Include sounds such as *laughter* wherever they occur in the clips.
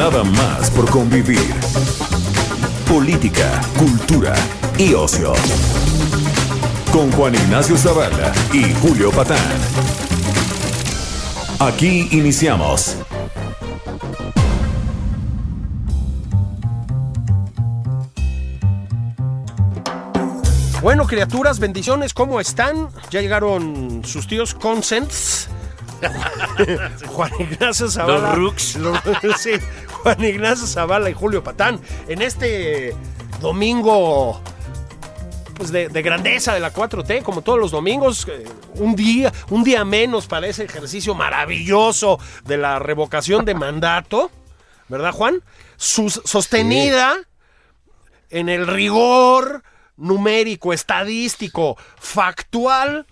Nada más por convivir. Política, cultura y ocio. Con Juan Ignacio Zavala y Julio Patán. Aquí iniciamos. Bueno, criaturas, bendiciones, ¿cómo están? Ya llegaron sus tíos Consents. *laughs* Juan Ignacio Zavala. Los Rooks. Los- *laughs* sí, Juan Ignacio Zavala y Julio Patán. En este domingo pues de, de grandeza de la 4T, como todos los domingos, eh, un día, un día menos para ese ejercicio maravilloso de la revocación de mandato, ¿verdad, Juan? Sus- sostenida en el rigor numérico, estadístico, factual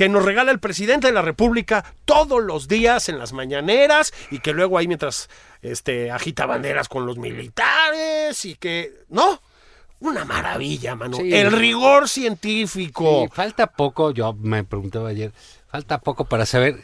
que nos regala el presidente de la República todos los días en las mañaneras y que luego ahí mientras este agita banderas con los militares y que no, una maravilla, mano. Sí. El rigor científico. Sí, falta poco, yo me preguntaba ayer, falta poco para saber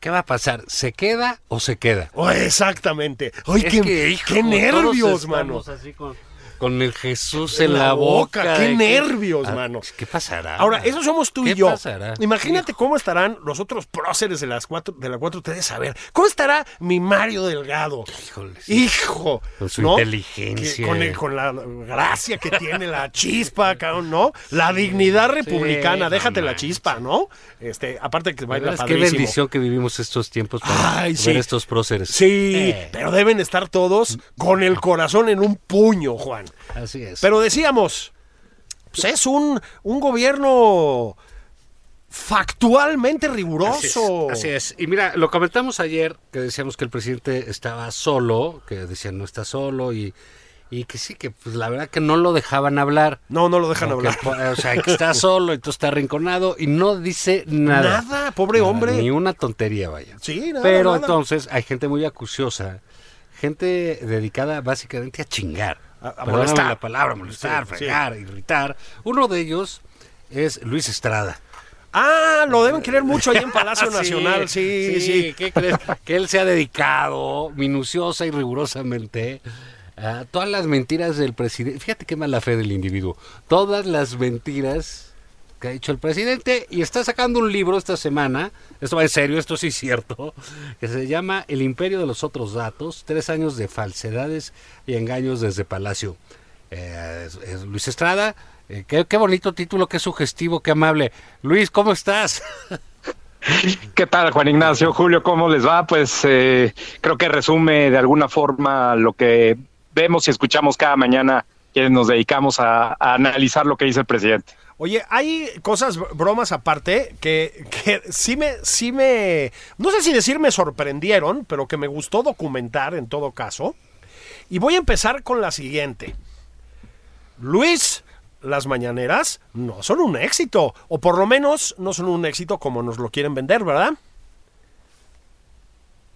qué va a pasar, ¿se queda o se queda? Oh, exactamente. Ay, qué, que, hijo, qué nervios, mano. estamos así con, con el Jesús en, la boca. Qué nervios, Ah, mano. ¿Qué pasará? Ahora, eso somos tú y ¿Qué yo. pasará? Imagínate cómo estarán los otros próceres de las cuatro, de la 4T de saber. ¿Cómo estará mi Mario Delgado? Híjole, sí. Hijo. Con su ¿no? inteligencia. Que- con, el- con la gracia que tiene la chispa, cabrón, ¿no? La dignidad republicana. Déjate la chispa, ¿no? Este, aparte que La baila es qué padrísimo. bendición que vivimos estos tiempos para Ay, ver sí. estos próceres. Sí, Eh, pero deben estar todos con el corazón en un puño, Juan. Así es. Pero decíamos, pues es un, un gobierno factualmente Así es, riguroso. así es. Y mira, lo comentamos ayer, que decíamos que el presidente estaba solo, que decían no está solo y, y que sí, que pues la verdad que no lo dejaban hablar. No, no lo dejan hablar. o sea, que está solo, entonces está arrinconado y no dice nada. Nada, pobre Nada, hombre. Ni una tontería, vaya. Sí, nada, Pero nada. entonces hay gente muy acuciosa, gente dedicada básicamente a chingar. A- molestar. la palabra, molestar, Sí, fregar, irritar. Uno de ellos es Luis Estrada. Ah, lo deben querer mucho ahí en Palacio *laughs* Sí, Nacional. Sí, sí. ¿Qué crees? que él se ha dedicado minuciosa y rigurosamente a todas las mentiras del presidente. Fíjate qué mala fe del individuo. Todas las mentiras que ha dicho el presidente y está sacando un libro esta semana, esto va en serio, esto sí es cierto, *laughs* que se llama El imperio de los otros datos, tres años de falsedades y engaños desde Palacio. Eh, Luis Estrada, eh, qué, bonito título, qué sugestivo, qué amable. Luis, ¿cómo estás? *laughs* ¿Qué tal, Juan Ignacio? Julio, ¿cómo les va? Pues eh, creo que resume de alguna forma lo que vemos y escuchamos cada mañana quienes nos dedicamos a analizar lo que dice el presidente. Oye, hay cosas, bromas aparte, que, que sí me, sí me, no sé si decir me sorprendieron, pero que me gustó documentar en todo caso. Y voy a empezar con la siguiente. Luis, las mañaneras no son un éxito, o por lo menos no son un éxito como nos lo quieren vender, ¿verdad?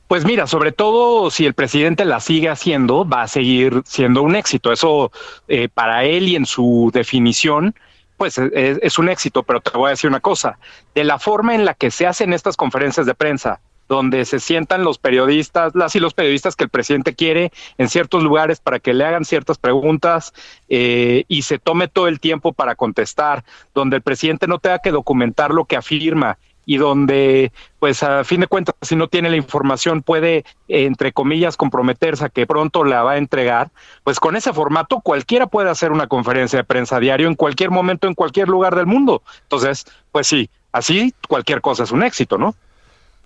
Pues mira, sobre todo si el presidente la sigue haciendo, va a seguir siendo un éxito. Eso eh, para él y en su definición, pues e- es, es un éxito. Pero te voy a decir una cosa, de la forma en la que se hacen estas conferencias de prensa, donde se sientan los periodistas, las y los periodistas que el presidente quiere en ciertos lugares para que le hagan ciertas preguntas eh, y se tome todo el tiempo para contestar, donde el presidente no tenga que documentar lo que afirma y donde, pues a fin de cuentas, si no tiene la información, puede, entre comillas, comprometerse a que pronto la va a entregar, pues con ese formato cualquiera puede hacer una conferencia de prensa diario en cualquier momento, en cualquier lugar del mundo. Entonces, pues sí, así cualquier cosa es un éxito, ¿no?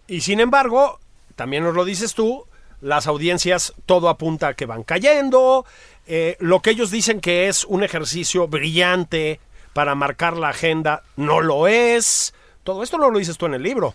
Y sin embargo, también nos lo dices tú, las audiencias todo apunta a que van cayendo, eh, lo que ellos dicen que es un ejercicio brillante para marcar la agenda no lo es, Todo esto no lo dices tú en el libro.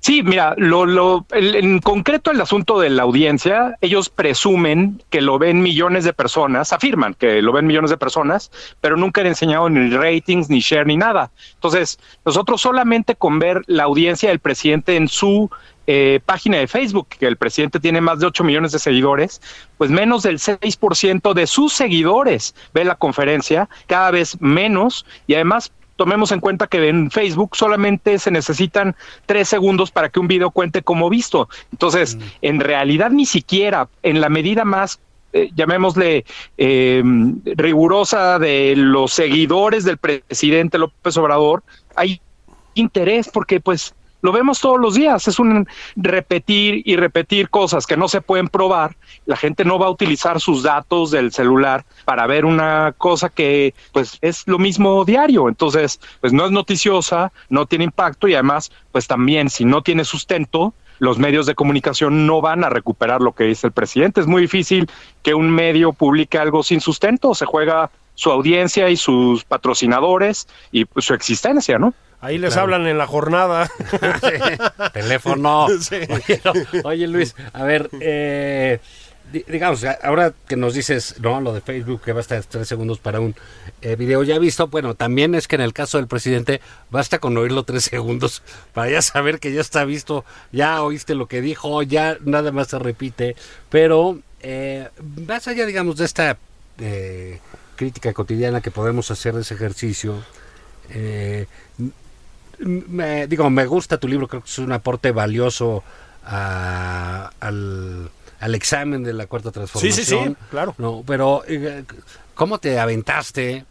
Sí, mira, lo, lo, el, en concreto el asunto de la audiencia, ellos presumen que lo ven millones de personas, afirman que lo ven millones de personas, pero nunca han enseñado ni ratings, ni share, ni nada. Entonces, nosotros solamente con ver la audiencia del presidente en su eh, página de Facebook, que el presidente tiene más de 8 millones de seguidores, pues menos del 6% de sus seguidores ve la conferencia, cada vez menos, y además tomemos en cuenta que en Facebook solamente se necesitan tres segundos para que un video cuente como visto. Entonces, en realidad ni siquiera en la medida más eh, llamémosle eh, rigurosa de los seguidores del presidente López Obrador, hay interés porque pues lo vemos todos los días, es un repetir y repetir cosas que no se pueden probar. La gente no va a utilizar sus datos del celular para ver una cosa que pues es lo mismo diario, entonces pues no es noticiosa, no tiene impacto y además pues también si no tiene sustento, los medios de comunicación no van a recuperar lo que dice el presidente. Es muy difícil que un medio publique algo sin sustento, se juega su audiencia y sus patrocinadores y pues, su existencia, ¿no? Ahí les hablan en la jornada. *laughs* Teléfono. *laughs* Oye, no, oye, Luis, a ver, eh, di- digamos, ahora que nos dices, no, lo de Facebook que basta tres segundos para un eh, video ya visto, bueno, también es que en el caso del presidente basta con oírlo tres segundos para ya saber que ya está visto, ya oíste lo que dijo, ya nada más se repite, pero eh, más allá, digamos, de esta eh, crítica cotidiana que podemos hacer de ese ejercicio, eh, me, digo, me gusta tu libro, creo que es un aporte valioso a- al, al examen de la cuarta transformación. Sí, sí, sí, claro. No, pero, eh, ¿cómo te aventaste?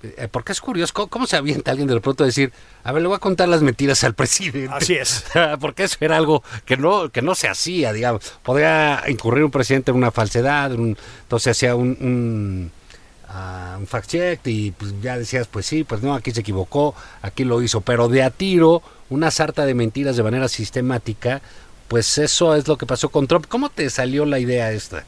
Eh, porque es curioso, ¿cómo, cómo se avienta alguien de pronto a decir, a ver, le voy a contar las mentiras al *laughs* presidente? Así es. *laughs* porque eso era algo que no que no se hacía, digamos. Podría incurrir un presidente en una falsedad, un- entonces hacía un, un, ah, un fact check y pues, ya decías, pues sí, pues no, aquí se equivocó, aquí lo hizo, pero de a tiro, una sarta de mentiras de manera sistemática, pues eso es lo que pasó con Trump. ¿Cómo te salió la idea esta?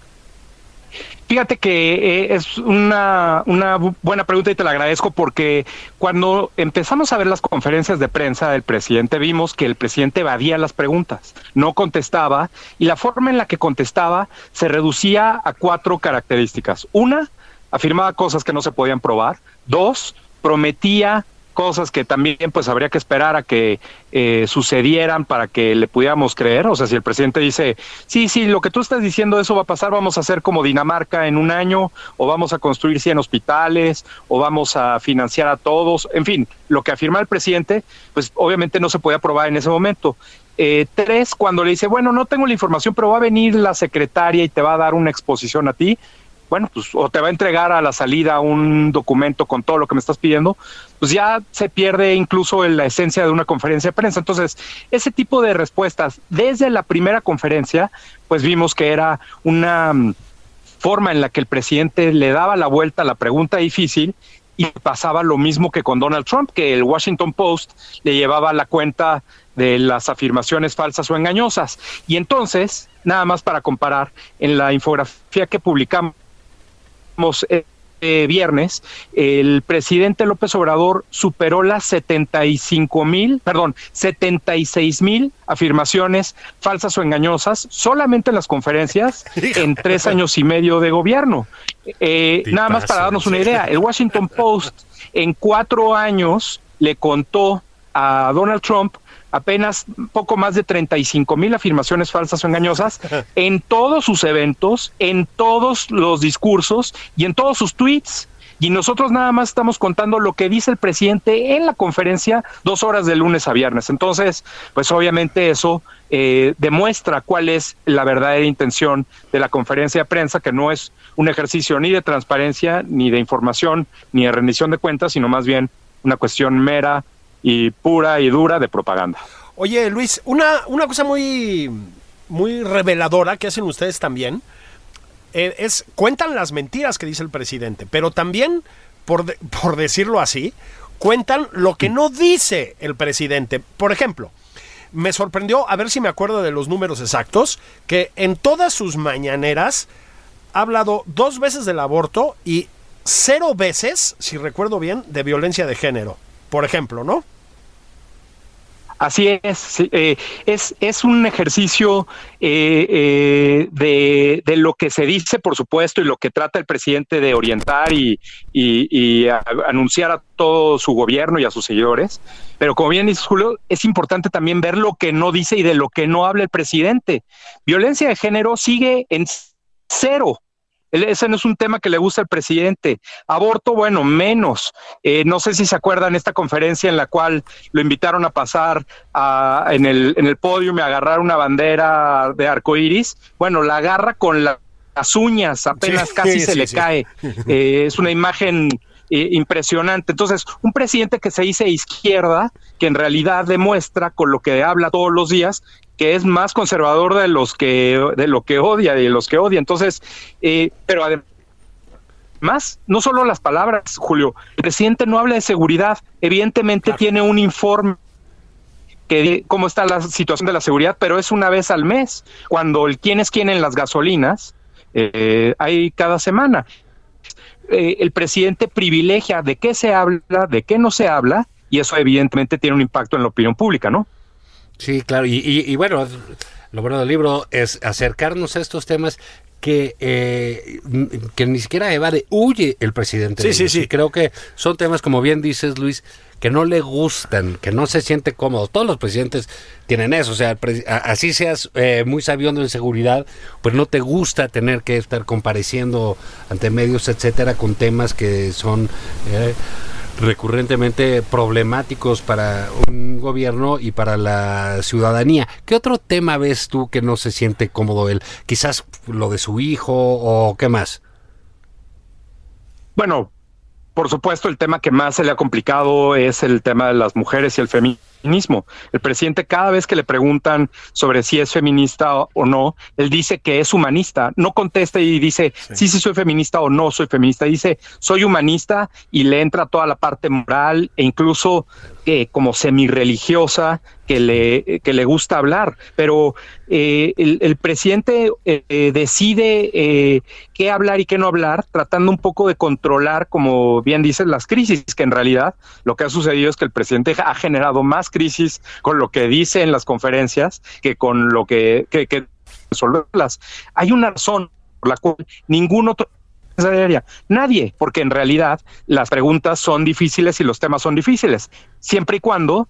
Fíjate que eh, es una, una bu- buena pregunta y te la agradezco porque cuando empezamos a ver las conferencias de prensa del presidente vimos que el presidente evadía las preguntas, no contestaba y la forma en la que contestaba se reducía a cuatro características. Una, afirmaba cosas que no se podían probar. Dos, prometía cosas que también pues habría que esperar a que eh, sucedieran para que le pudiéramos creer. O sea, si el presidente dice, sí, sí, lo que tú estás diciendo, eso va a pasar, vamos a hacer como Dinamarca en un año, o vamos a construir 100 hospitales, o vamos a financiar a todos, en fin, lo que afirma el presidente, pues obviamente no se puede aprobar en ese momento. Eh, tres, cuando le dice, bueno, no tengo la información, pero va a venir la secretaria y te va a dar una exposición a ti, bueno, pues o te va a entregar a la salida un documento con todo lo que me estás pidiendo, pues ya se pierde incluso en la esencia de una conferencia de prensa. Entonces, ese tipo de respuestas desde la primera conferencia, pues vimos que era una mm, forma en la que el presidente le daba la vuelta a la pregunta difícil y pasaba lo mismo que con Donald Trump, que el Washington Post le llevaba la cuenta de las afirmaciones falsas o engañosas. Y entonces, nada más para comparar, en la infografía que publicamos eh, eh, viernes, el presidente López Obrador superó las 75 mil, perdón, 76 mil afirmaciones falsas o engañosas solamente en las conferencias *laughs* en tres años y medio de gobierno. Eh, nada más para darnos una idea, el Washington Post en cuatro años le contó a Donald Trump apenas poco más de 35 mil afirmaciones falsas o engañosas *laughs* en todos sus eventos, en todos los discursos y en todos sus tweets. Y nosotros nada más estamos contando lo que dice el presidente en la conferencia dos horas de lunes a viernes. Entonces, pues obviamente eso eh, demuestra cuál es la verdadera intención de la conferencia de prensa, que no es un ejercicio ni de transparencia, ni de información, ni de rendición de cuentas, sino más bien una cuestión mera y pura y dura de propaganda. Oye, Luis, una, una cosa muy, muy reveladora que hacen ustedes también eh, es cuentan las mentiras que dice el presidente, pero también, por, de- por decirlo así, cuentan lo que no dice el presidente. Por ejemplo, me sorprendió, a ver si me acuerdo de los números exactos, que en todas sus mañaneras ha hablado dos veces del aborto y cero veces, si recuerdo bien, de violencia de género. Por ejemplo, ¿no? Así es, eh, es, es un ejercicio eh, eh, de, de, lo que se dice, por supuesto, y lo que trata el presidente de orientar y, y, a, anunciar a todo su gobierno y a sus seguidores. Pero como bien dice Julio, es importante también ver lo que no dice y de lo que no habla el presidente. Violencia de género sigue en cero ese no es un tema que le gusta al presidente. Aborto, bueno, menos. Eh, no sé si se acuerdan esta conferencia en la cual lo invitaron a pasar a, en, el, en el podio y agarrar una bandera de arco iris. Bueno, la agarra con la, las uñas, apenas sí, casi sí, se sí, le cae. *laughs* Eh, es una imagen eh, impresionante. Entonces, un presidente que se dice izquierda, que en realidad demuestra con lo que habla todos los días que es más conservador de los que de lo que odia y de los que odia. Entonces, eh, pero además, no solo las palabras, Julio, el presidente no habla de seguridad, evidentemente claro. tiene un informe que cómo está la situación de la seguridad, pero es una vez al mes, cuando el quién es quién en las gasolinas, eh, hay cada semana. Eh, el presidente privilegia de qué se habla, de qué no se habla, y eso evidentemente tiene un impacto en la opinión pública, ¿no? Sí, claro, y, y, y, bueno, lo bueno del libro es acercarnos a estos temas que, eh, que ni siquiera evade, huye el presidente. Sí, sí, sí. Y creo que son temas, como bien dices, Luis, que no le gustan, que no se siente cómodo. Todos los presidentes tienen eso, o sea, así seas eh, muy sabiendo en seguridad, pues no te gusta tener que estar compareciendo ante medios, etcétera, con temas que son... Eh, recurrentemente problemáticos para un gobierno y para la ciudadanía. ¿Qué otro tema ves tú que no se siente cómodo él? Quizás lo de su hijo o qué más. Bueno, por supuesto, el tema que más se le ha complicado es el tema de las mujeres y el feminismo. El presidente cada vez que le preguntan sobre si es feminista o no, él dice que es humanista. No contesta y dice sí, sí, sí soy feminista o no soy feminista. Dice soy humanista y le entra toda la parte moral e incluso eh, como semi-religiosa que le, que le gusta hablar, pero eh, el, el, presidente eh, decide eh, qué hablar y qué no hablar, tratando un poco de controlar, como bien dicen, las crisis, que en realidad lo que ha sucedido es que el presidente ha generado más crisis con lo que dice en las conferencias que con lo que, que, que resolverlas. Hay una razón por la cual ningún otro Nadie, porque en realidad las preguntas son difíciles y los temas son difíciles, siempre y cuando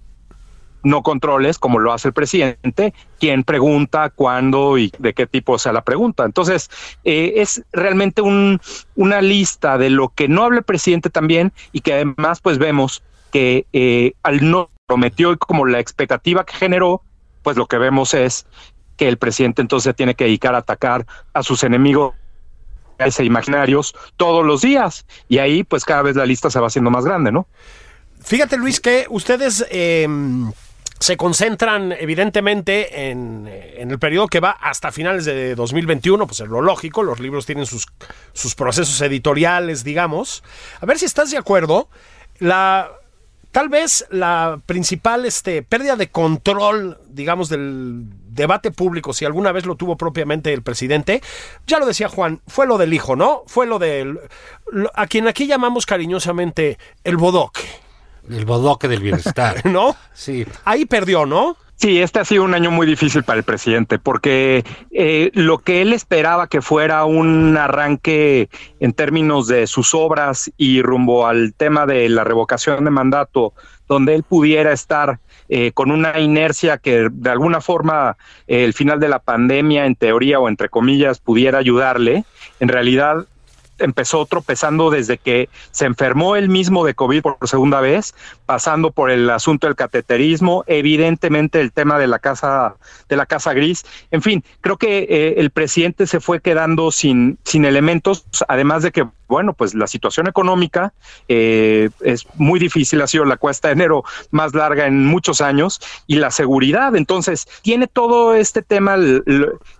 no controles, como lo hace el presidente, quién pregunta, cuándo y de qué tipo sea la pregunta. Entonces, eh, es realmente un, una lista de lo que no habla el presidente también y que además pues vemos que eh, al no prometió como la expectativa que generó, pues lo que vemos es que el presidente entonces tiene que dedicar a atacar a sus enemigos ese imaginarios todos los días y ahí pues cada vez la lista se va haciendo más grande, ¿no? Fíjate Luis que ustedes eh, se concentran evidentemente en, en, el periodo que va hasta finales de 2021, pues es lo lógico, los libros tienen sus, sus procesos editoriales, digamos. A ver si estás de acuerdo, la tal vez la principal este, pérdida de control, digamos, del debate público, si alguna vez lo tuvo propiamente el presidente, ya lo decía Juan, fue lo del hijo, ¿no? Fue lo del... a quien aquí llamamos cariñosamente el bodoque. El bodoque del bienestar. *laughs* ¿No? Sí. Ahí perdió, ¿no? Sí, este ha sido un año muy difícil para el presidente porque eh, lo que él esperaba que fuera un arranque en términos de sus obras y rumbo al tema de la revocación de mandato, donde él pudiera estar eh, con una inercia que de alguna forma el final de la pandemia, en teoría o entre comillas, pudiera ayudarle, en realidad empezó tropezando desde que se enfermó él mismo de COVID por segunda vez, pasando por el asunto del cateterismo, evidentemente el tema de la casa de la casa gris, en fin, creo que eh, el presidente se fue quedando sin sin elementos, además de que bueno, pues la situación económica eh, es muy difícil, ha sido la cuesta de enero más larga en muchos años y la seguridad, entonces tiene todo este tema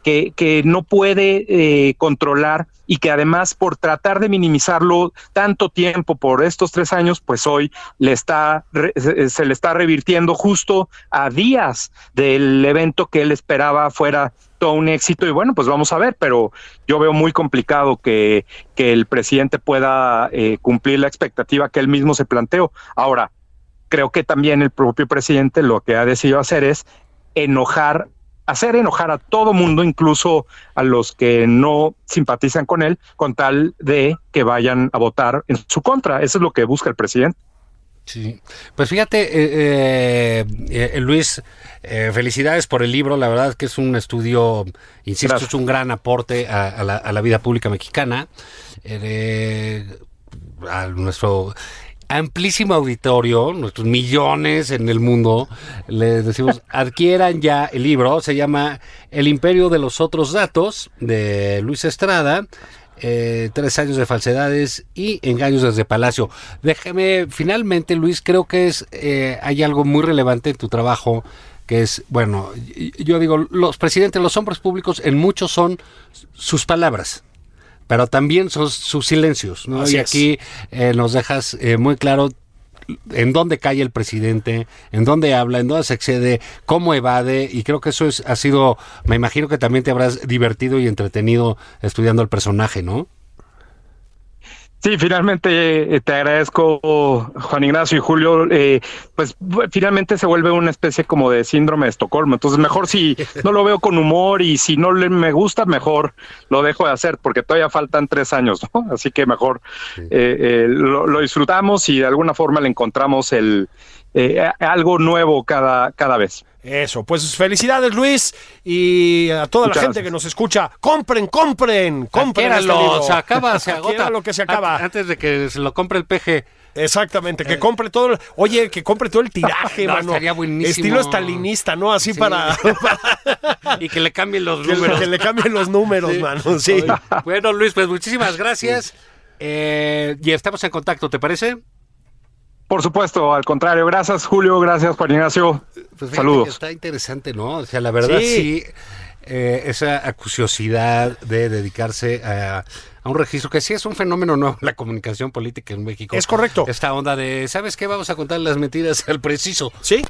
que, que no puede eh, controlar y que además por tratar de minimizarlo tanto tiempo por estos tres años, pues hoy le está se le está revirtiendo justo a días del evento que él esperaba fuera todo un éxito y bueno, pues vamos a ver, pero yo veo muy complicado que, que el presidente pueda eh, cumplir la expectativa que él mismo se planteó. Ahora, creo que también el propio presidente lo que ha decidido hacer es enojar, hacer enojar a todo mundo, incluso a los que no simpatizan con él, con tal de que vayan a votar en su contra. Eso es lo que busca el presidente. Sí, pues fíjate, eh, eh, eh, Luis, felicidades por el libro, la verdad que es un estudio, insisto, Gracias. es un gran aporte a, a la, a la vida pública mexicana, a nuestro amplísimo auditorio, nuestros millones en el mundo, les decimos, *laughs* adquieran ya el libro, se llama El Imperio de los Otros Datos, de Luis Estrada, eh, tres años de falsedades y engaños desde Palacio. Déjeme, finalmente, Luis, creo que es eh, hay algo muy relevante en tu trabajo, que es, bueno, yo digo, los presidentes, los hombres públicos, en muchos son sus palabras. Pero también son sus silencios, ¿no? Así y aquí eh, nos dejas eh, muy claro en dónde cae el presidente, en dónde habla, en dónde se excede, cómo evade, y creo que eso es, ha sido, me imagino que también te habrás divertido y entretenido estudiando el personaje, ¿no? Sí, finalmente eh, te agradezco, Juan Ignacio y Julio. eh, pues finalmente se vuelve una especie como de síndrome de Estocolmo. Entonces, mejor si *laughs* no lo veo con humor y si no le, me gusta, mejor lo dejo de hacer, porque todavía faltan tres años, ¿no? Así que mejor eh, eh, lo, lo disfrutamos y de alguna forma le encontramos el eh, algo nuevo cada, cada vez. Eso, pues felicidades Luis y a toda Muchas la gente gracias. que nos escucha, compren, compren, compren este Adquiéralo, se acaba, se *laughs* agota. Lo que se acaba. An- Antes de que se lo compre el peje. Exactamente, que compre todo, el- oye, que compre todo el tiraje, *laughs* No, mano. estaría buenísimo. Estilo estalinista, ¿no? Así Sí. para, *laughs* para Y que le cambien los que, números. que le cambien los números, mano. Sí. Bueno, Luis, pues muchísimas gracias. Eh, y estamos en contacto, ¿te parece? Por supuesto, al contrario. Gracias, Julio. Gracias, Juan Ignacio. Pues fíjate Saludos. que Está interesante, ¿no? O sea, la verdad Sí. sí, eh, esa acuciosidad de dedicarse a, a un registro que sí es un fenómeno nuevo la comunicación política en México. Es correcto. Esta onda de, ¿sabes qué? Vamos a contar las mentiras al preciso. Sí.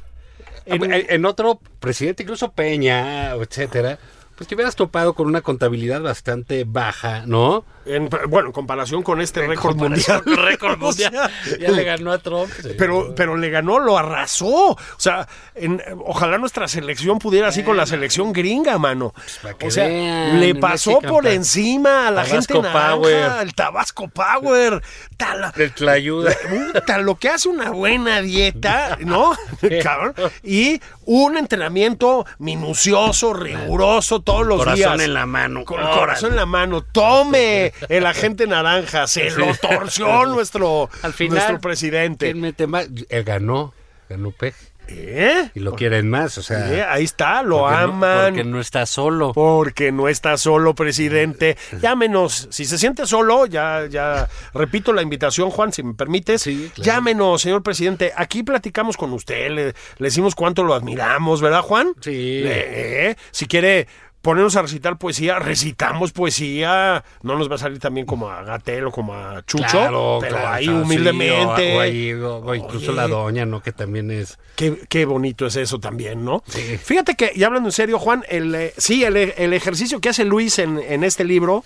En, en otro presidente, incluso Peña, etcétera, pues te hubieras topado con una contabilidad bastante baja, ¿no? En- bueno, en comparación con este récord mundial. Récord *laughs* O sea, mundial. ya le ganó a Trump. sí. Pero, pero le ganó, lo arrasó. O sea, en- ojalá nuestra selección pudiera así con la selección gringa, mano. que O sea, vean, le pasó Mexican por encima a la Tabasco gente naranja, Power. el Tabasco Power. Tal, El Tlayuda. *laughs* Lo que hace una buena dieta, ¿no? *laughs* Cabrón. Y un entrenamiento minucioso, riguroso todos los días. Corazón en la mano. Con el corazón en la mano. Tome *laughs* el agente naranja. Se lo torció *laughs* nuestro, Al final, nuestro presidente. ¿Quién mete más? Él ganó, ganó Peje. ¿Eh? Y lo quieren más, o sea. Eh, Ahí está, lo porque no- aman. porque no está solo. Porque no está solo, presidente. *laughs* Llámenos. Si se siente solo, ya, ya repito la invitación, Juan, si me permites. Sí, claro. Llámenos, señor presidente. Aquí platicamos con usted, le, le decimos cuánto lo admiramos, ¿verdad, Juan? Sí. Eh, si quiere ponernos a recitar poesía, recitamos poesía. No nos va a salir también como a Gatel o como a Chucho, Claro, pero claro, ahí claro, sí, humildemente. o, o ahí, o- o incluso la doña, ¿no? Que también es. Qué, qué bonito es eso también, ¿no? Sí. Fíjate que, y hablando en serio, Juan, el, eh, sí, el, el ejercicio que hace Luis en, en este libro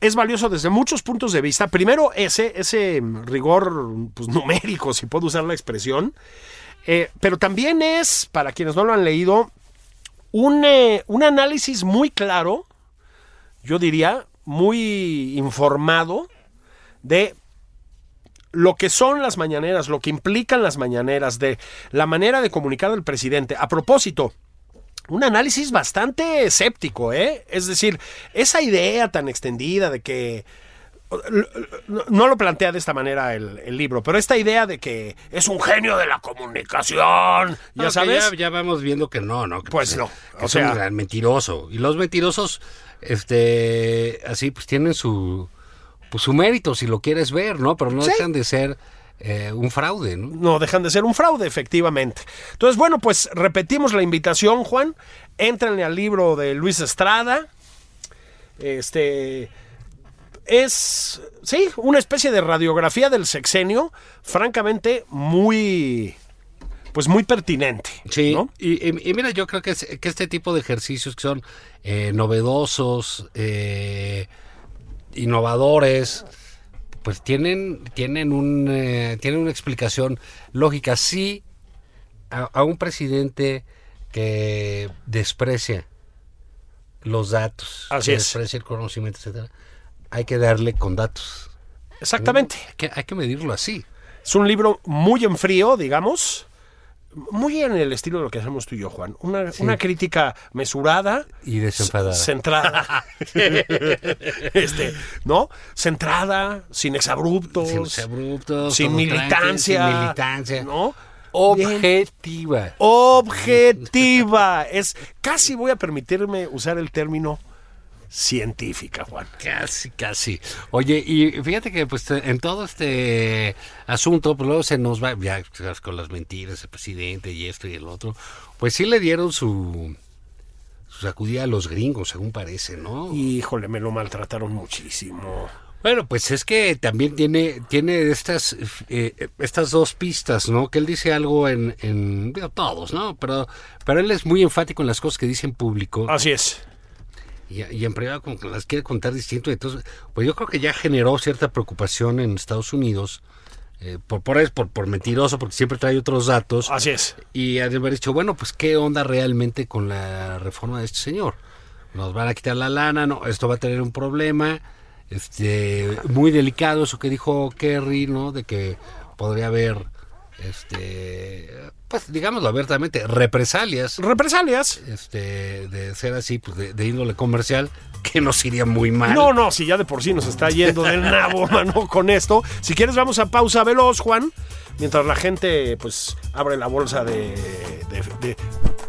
es valioso desde muchos puntos de vista. Primero, ese, ese rigor pues, numérico, si puedo usar la expresión. Eh, pero también es, para quienes no lo han leído, un, eh, un análisis muy claro, yo diría, muy informado de lo que son las mañaneras, lo que implican las mañaneras, de la manera de comunicar del presidente. A propósito, un análisis bastante escéptico, ¿eh? Es decir, esa idea tan extendida de que no lo plantea de esta manera el, el libro, pero esta idea de que es un genio de la comunicación, ya No, sabes. Ya, ya vamos viendo que no, ¿no? Que, Pues no, que o es sea- un gran mentiroso. Y los mentirosos, este, así, pues tienen su, pues, su mérito, si lo quieres ver, ¿no? Pero no Sí. dejan de ser eh, un fraude, ¿no? no dejan de ser un fraude, efectivamente. Entonces, bueno, pues repetimos la invitación, Juan. Éntrenle al libro de Luis Estrada. Este es, sí, una especie de radiografía del sexenio, francamente muy, pues muy pertinente. Sí, ¿no? y, y- mira, yo creo que, es- que este tipo de ejercicios que son eh, novedosos, eh, innovadores, pues tienen, tienen, un, eh, tienen una explicación lógica. Sí, a, a un presidente que desprecia los datos, Así que es. desprecia el conocimiento, etcétera, hay que darle con datos. Exactamente. Hay que, hay que medirlo así. Es un libro muy en frío, digamos. Muy en el estilo de lo que hacemos tú y yo, Juan. Una, una crítica mesurada, Y desenfadada. centrada. *laughs* este, ¿no? Centrada, sin exabruptos. Sin abruptos, sin militancia. sin militancia. ¿No? Bien. Objetiva. Objetiva. Es casi voy a permitirme usar el término científica, Juan. Casi, casi. Oye, y fíjate que pues en todo este asunto, pues luego se nos va, ya sabes, con las mentiras, el presidente y esto y el otro, pues sí le dieron su, su sacudida a los gringos, según parece, ¿no? Híjole, me lo maltrataron muchísimo. Bueno, pues es que también tiene, tiene estas, eh, estas dos pistas, ¿no? Que él dice algo en, en digo, todos, ¿no? Pero, pero él es muy enfático en las cosas que dice en público. Así es. Y, y en privado como que las quiere contar distinto. Entonces, pues yo creo que ya generó cierta preocupación en Estados Unidos eh, por, por, por, por mentiroso, porque siempre trae otros datos. Así es. Y haber dicho, bueno, pues qué onda realmente con la reforma de este señor. Nos van a quitar la lana, no, esto va a tener un problema. Este, muy delicado eso que dijo Kerry, ¿no? De que podría haber, este, pues digámoslo abiertamente, represalias Represalias. este, de ser así, pues de, de índole comercial, que nos iría muy mal. No, no, si ya de por sí nos está yendo del nabo, *laughs* mano, con esto. Si quieres, vamos a pausa veloz, Juan. Mientras la gente, pues, abre la bolsa de. de- de-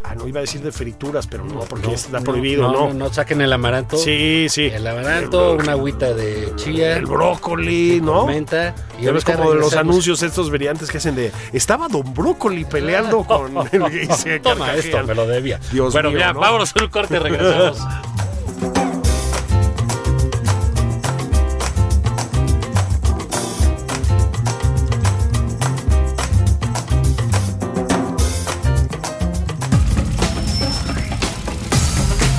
ah, no iba a decir de frituras, pero no, porque No, está prohibido, no, ¿no? no, no, saquen el amaranto. Sí, sí. El amaranto, El- una agüita de chía, El brócoli, ¿no? menta. Y Ya ves como de los anuncios estos variantes que hacen de estaba Don Brócoli peleando *laughs* con el y se Toma esto, me lo debía. Dios bueno, mío, ya, ¿no? vámonos a un corte y regresamos. *laughs*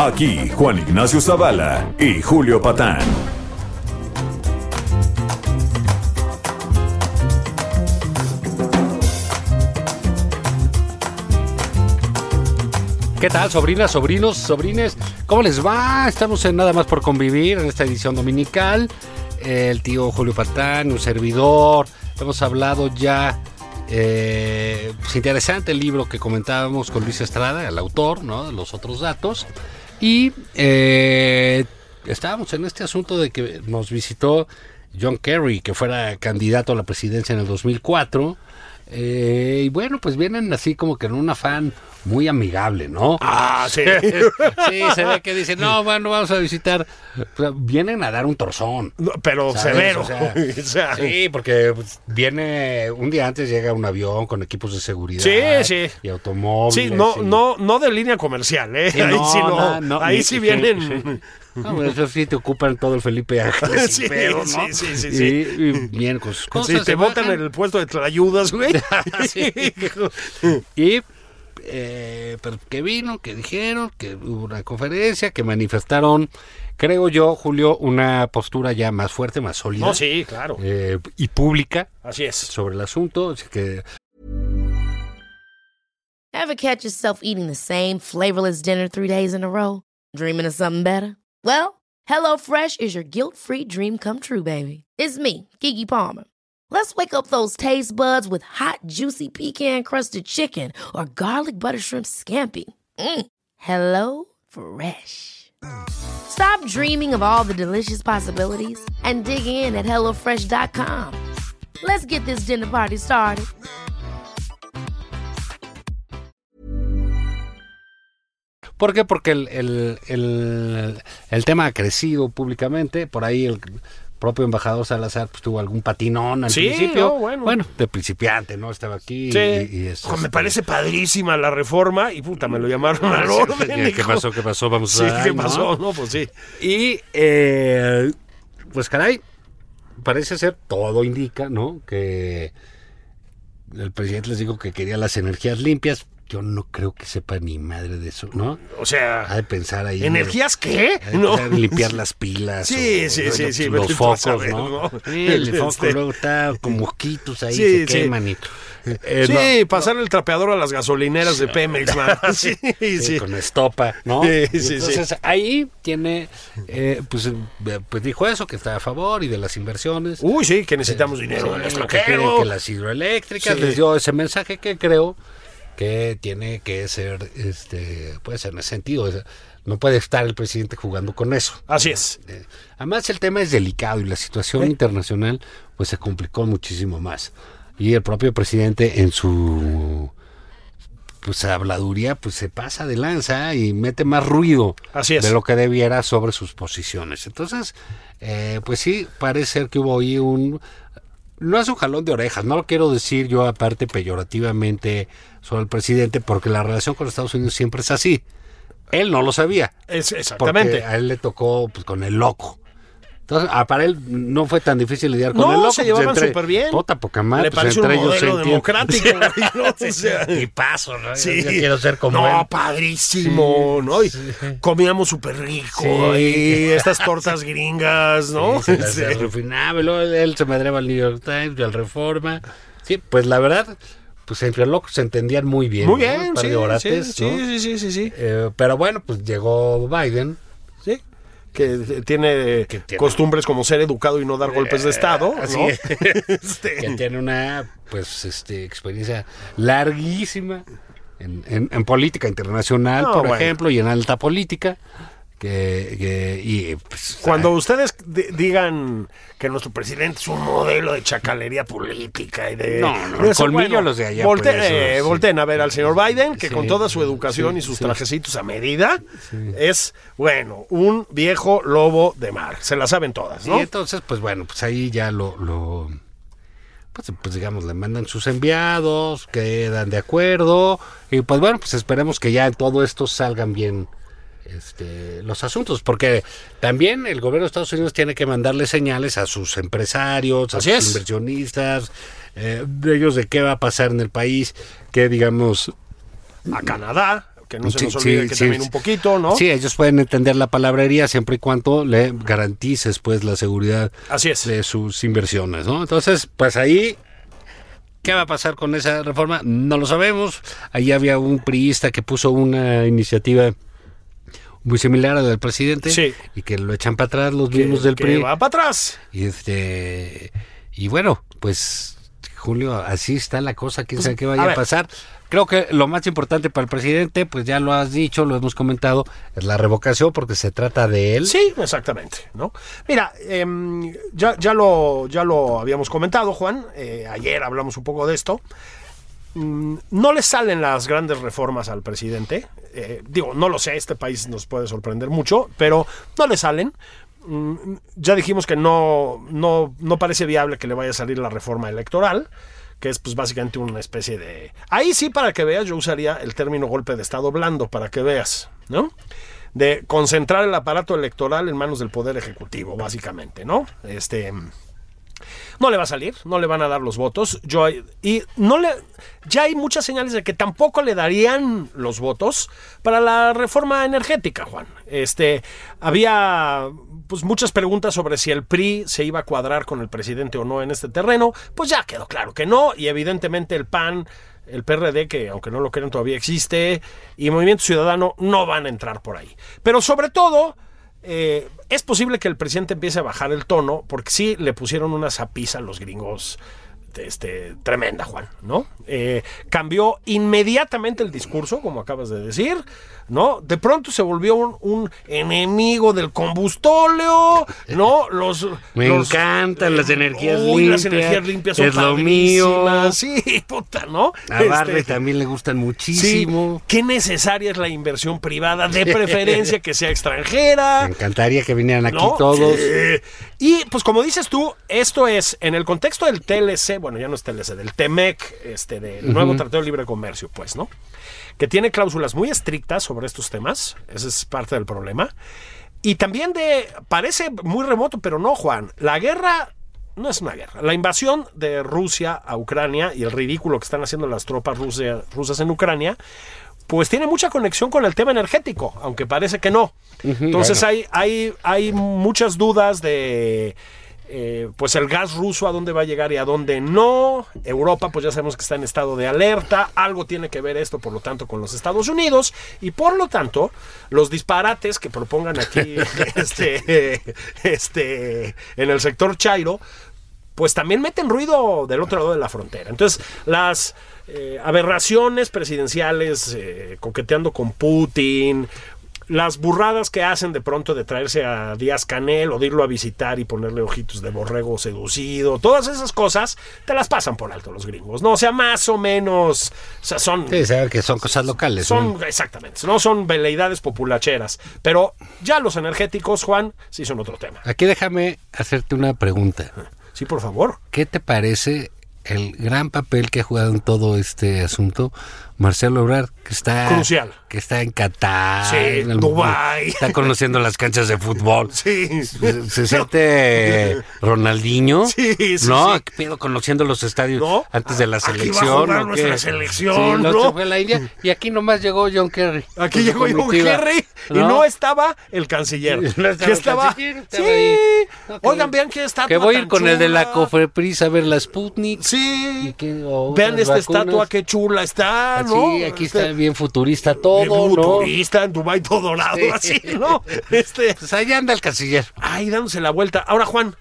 Aquí Juan Ignacio Zavala y Julio Patán. ¿Qué tal, sobrinas, sobrinos, sobrines? ¿Cómo les va? Estamos en Nada más por convivir en esta edición dominical. El tío Julio Patán, un servidor. Hemos hablado ya. Eh, pues interesante el libro que comentábamos con Luis Estrada, el autor, ¿no? Los otros datos. Y eh, estábamos en este asunto de que nos visitó John Kerry, que fuera candidato a la presidencia en el 2004. Eh, y bueno, pues vienen así como que en un afán muy amigable, ¿no? Ah, sí. *laughs* sí, se ve que dicen, no, bueno, vamos a visitar. Pero vienen a dar un torzón. No, Pero ¿sabes? severo. O sea, *laughs* O sea, sí, porque pues, viene un día antes llega un avión con equipos de seguridad Sí, sí. y automóviles. Sí, no, y- no, no de línea comercial, ¿eh? Sí, *laughs* ahí no, sí no. ahí sí vienen. No, eso sí te ocupan todo el Felipe Ángeles Sí, ¿no? sí, sí, sí, Y- sí. Y, con sus cosas. Sí, te botan bajan. el puesto de tlayudas, güey. Sí. Y eh, pero que vino, que dijeron, que hubo una conferencia, que manifestaron, creo yo, Julio, una postura ya más fuerte, más sólida No, sí, claro. eh, y pública Así es. sobre el asunto. Así que Ever catch yourself eating the same flavorless dinner three days in a row? Dreaming of something better? Well, HelloFresh is your guilt free dream come true, baby. It's me, Kiki Palmer. Let's wake up those taste buds with hot, juicy pecan crusted chicken or garlic butter shrimp scampi. Mm. Hello Fresh. Stop dreaming of all the delicious possibilities and dig in at HelloFresh.com. Let's get this dinner party started. ¿Por qué? Porque el, el, el, el tema ha crecido públicamente. Por ahí el propio embajador Salazar pues, tuvo algún patinón al Sí, principio. no, bueno. de principiante, ¿no? Estaba aquí Sí. y, y es, Ojo, me este, parece padrísima la reforma y puta, me lo llamaron al orden. ¿Qué, qué pasó? ¿Qué pasó? Vamos Sí, a ¿qué ay, ¿no? pasó? No, pues sí. Y eh, pues caray, parece ser, todo indica, ¿no? Que el presidente les dijo que quería las energías limpias. Yo no creo que sepa ni madre de eso, ¿no? O sea, Ha de pensar ahí. ¿energías qué? ha de No. limpiar las pilas. Sí, o, sí, ¿no? sí, sí, Los tú a focos, saber, ¿no? ¿no? Sí, el foco Este- luego está con mosquitos ahí, Sí, se sí. queman y... eh, sí, pasar el trapeador a las gasolineras de Pemex, man. *laughs* Sí, Sí, sí. con estopa, ¿no? Sí, sí, sí. entonces ahí tiene, eh, pues, eh, pues dijo eso, que está a favor y de las inversiones. Uy, sí, que necesitamos dinero Sí, que que las hidroeléctricas Sí. les dio ese mensaje que creo que tiene que ser, este, puede ser en ese sentido. No puede estar el presidente jugando con eso. Así es. Eh, Además el tema es delicado y la situación internacional pues se complicó muchísimo más. Y el propio presidente en su pues habladuría pues se pasa de lanza y mete más ruido Así es. de lo que debiera sobre sus posiciones. Entonces, eh, pues sí, parece ser que hubo ahí un no es un jalón de orejas, no lo quiero decir yo aparte peyorativamente sobre el presidente porque la relación con Estados Unidos siempre es así. Él no lo sabía. Es, Porque exactamente. a él le tocó pues, con el loco. Entonces, ah, para él no fue tan difícil lidiar con No, el loco. se pues, llevaban entre- súper bien. Puta, poca madre, Le pues, parece un entre ellos modelo democrático. *laughs* O sea, *laughs* Y paso, ¿no? Sí. Yo quiero ser como no, él. padrísimo, Sí, ¿no? Y sí. comíamos súper rico y estas tortas gringas, ¿no? Se las *laughs* refinaba, luego él se madreaba al New York Times y al Reforma. Sí, pues la verdad, pues entre locos se entendían muy bien. Muy bien, sí, orates, sí, ¿no? sí, sí, sí, sí, Eh, pero bueno, pues llegó Biden. Que tiene Que tiene- costumbres como ser educado y no dar golpes de Estado, así ¿no? es. *laughs* Este, que tiene una pues este experiencia larguísima en, en- en política internacional, No, por bueno. ejemplo, y en alta política. Que, que- y pues, Cuando ustedes di- digan que nuestro presidente es un modelo de chacalería política y de... No, no, eso, colmillo los de allá, volte- pues, eh, sí. Volteen a ver al señor Biden, que Sí, con toda su educación sí, y sus trajecitos a medida, es, bueno, un viejo lobo de mar. Se la saben todas, y ¿no? entonces, pues bueno, pues ahí ya lo, lo pues, pues, digamos, le mandan sus enviados, quedan de acuerdo, y pues bueno, pues esperemos que ya todo esto salgan bien este, los asuntos, porque también el gobierno de Estados Unidos tiene que mandarle señales a sus empresarios, a Así sus es. inversionistas, eh, de ellos de qué va a pasar en el país, que digamos, A Canadá, que no se Sí, nos olvide sí, que sí, también un poquito, ¿no? sí, ellos pueden entender la palabrería siempre y cuando le garantices pues la seguridad Así es. de sus inversiones, ¿no? Entonces, pues ahí, ¿qué va a pasar con esa reforma? No lo sabemos. Ahí había un priista que puso una iniciativa muy similar a la del presidente Sí. y que lo echan para atrás los Que- mismos del que PRI. va para atrás. Y este y bueno, pues Julio, así está la cosa, quién sabe qué vaya a, pasar. Creo que lo más importante para el presidente, pues ya lo has dicho, lo hemos comentado, es la revocación porque se trata de él. Sí, exactamente, ¿no? Mira, em, ya, ya, lo, ya lo habíamos comentado, Juan. eh, ayer hablamos un poco de esto. Mm, No le salen las grandes reformas al presidente. eh, digo, no lo sé, este país nos puede sorprender mucho, pero no le salen. Mm, Ya dijimos que no, no, no parece viable que le vaya a salir la reforma electoral, que es pues básicamente una especie de... Ahí sí, para que veas, yo usaría el término golpe de Estado blando, para que veas, ¿no? De concentrar el aparato electoral en manos del Poder Ejecutivo, básicamente, ¿no? Este... No le va a salir, no le van a dar los votos. Yo, y no le, ya hay muchas señales de que tampoco le darían los votos para la reforma energética, Juan. Este, había pues muchas preguntas sobre si el PRI se iba a cuadrar con el presidente o no en este terreno. Pues ya quedó claro que no, y evidentemente el PAN, el PRD, que aunque no lo crean todavía existe, y Movimiento Ciudadano no van a entrar por ahí. Pero sobre todo, eh, es posible que el presidente empiece a bajar el tono, porque sí le pusieron una zapiza a los gringos este, tremenda, Juan, ¿no? Eh, cambió inmediatamente el discurso, como acabas de decir. ¿No? De pronto se volvió un, un enemigo del combustóleo, ¿no? Los, Me los- encantan las energías Uy, limpias. Las energías limpias son es lo mío. Sí, puta, ¿no? A Barley Este, también le gustan Sí, muchísimo. qué necesaria es la inversión privada, de *laughs* preferencia que sea extranjera. Me encantaría que vinieran aquí ¿no? todos. Sí. Y pues como dices tú, esto es en el contexto del TLC, bueno, ya no es TLC, del TEMEC, este, del nuevo Tratado de Libre Comercio, pues, ¿no? Que tiene cláusulas muy estrictas sobre estos temas, ese es parte del problema. Y también de, parece muy remoto, pero no, Juan, la guerra no es una guerra. La invasión de Rusia a Ucrania y el ridículo que están haciendo las tropas rusia- rusas en Ucrania, pues tiene mucha conexión con el tema energético, aunque parece que no. Entonces hay, hay, hay muchas dudas de eh, pues el gas ruso a dónde va a llegar y a dónde no. Europa, pues ya sabemos que está en estado de alerta. Algo tiene que ver esto, por lo tanto, con los Estados Unidos. Y por lo tanto, los disparates que propongan aquí *laughs* este, este, en el sector Chairo, pues también meten ruido del otro lado de la frontera. Entonces, las eh, aberraciones presidenciales, eh, coqueteando con Putin, las burradas que hacen de pronto de traerse a Díaz Canel o de irlo a visitar y ponerle ojitos de borrego seducido, todas esas cosas te las pasan por alto los gringos, ¿no? O sea, más o menos, o sea, son... Sí, sabe que son cosas locales. ¿no? Son, exactamente, no son veleidades populacheras, pero ya los energéticos, Juan, sí son otro tema. Aquí déjame hacerte una pregunta. Sí, por favor. ¿Qué te parece el gran papel que ha jugado en todo este asunto Marcelo Ebrard, que está Crucial. que está en Qatar, Sí, en el- Dubái. está conociendo las canchas de fútbol. *laughs* Sí. Se, se siente *laughs* Ronaldinho, Sí, sí, ¿no? sí. ¿Qué pedo conociendo los estadios ¿No? antes de la Aquí va a selección? jugar ¿o nuestra qué? selección, ¿no? se fue a la India y aquí nomás llegó John Kerry. Aquí su llegó John Kerry y no estaba el canciller. *laughs* No estaba que estaba, canciller, estaba sí. ahí. No, que- Oigan, vean qué estatua Que voy a ir con el de la chula. Cofepris a ver la Sputnik. Sí. Y que- o Vean esta vacunas. estatua, qué chula está, ¿no? Sí, aquí está Este, bien futurista todo, bien ¿no? futurista, en Dubái todo dorado, Sí. así, ¿no? Este, Pues allá anda el canciller. ay, dándose la vuelta. Ahora, Juan,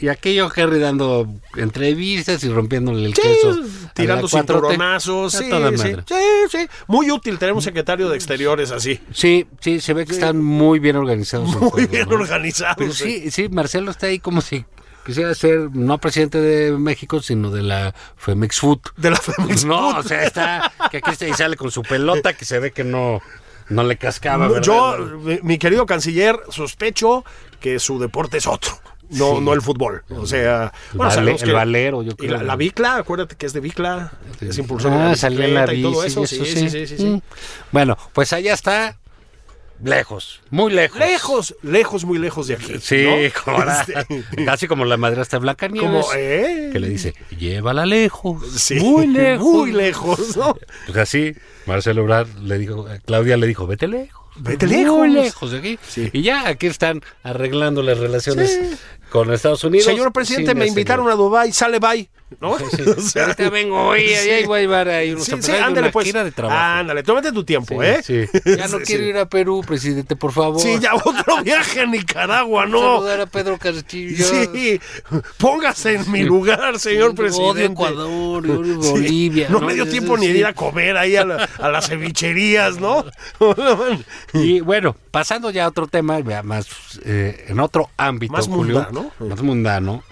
Y aquello Henry dando entrevistas y rompiéndole el Sí, queso. tirando la 4T. cinturonazos, sí, toda sí, madre. sí, sí. Muy útil tener un secretario de exteriores así. Sí, sí, se ve que están muy bien organizados. Muy bien ¿no? organizados. Pero sí, sí, Marcelo está ahí como si quisiera ser no presidente de México, sino de la Femex Food. De la Femex No, Food. o sea, está que aquí está y sale con su pelota que se ve que no, no le cascaba. Yo, mi, querido canciller, sospecho que su deporte es otro. No, Sí. no el fútbol. O sea, El bueno, vale- el valero, yo y creo. la, la bicla, acuérdate que es de bicla, es impulsor de Ah, la salía en la y todo eso. Sí, sí, sí, sí, sí. Mm. Bueno, pues allá está, lejos, muy lejos. Lejos, lejos, muy lejos de aquí. Sí, ¿no? *laughs* como la- Este, *laughs* casi como la madrastra Blanca eh, que le dice, llévala lejos, sí, muy lejos. *laughs* Muy lejos, ¿no? Pues así, Marcelo Ebrard le dijo, Claudia le dijo, vete lejos. Vete Muy lejos. lejos de aquí. Sí. Y ya aquí están arreglando las relaciones Sí. con Estados Unidos. Señor presidente, me invitaron a Dubái, sale bye. *laughs* ¿No? Sí. *laughs* O sea, Ahorita vengo, oye, sí. ahí voy a llevar ahí unos Sí, pues, sí, ándale pues. de trabajo. Ándale, tómate tu tiempo, ¿eh? Sí. *laughs* Ya no Sí, quiero sí. ir a Perú, presidente, por favor. Sí, ya otro viaje a Nicaragua, no. Saludar a Pedro Castillo. Sí, póngase en mi lugar, señor presidente. Odio Ecuador, odio Sí, Bolivia. No, me dio tiempo ni de ir a comer ahí a, la- a las cevicherías, ¿no? Y bueno, pasando ya a otro tema, más eh, en otro ámbito, Más Julio, mundano. más mundano.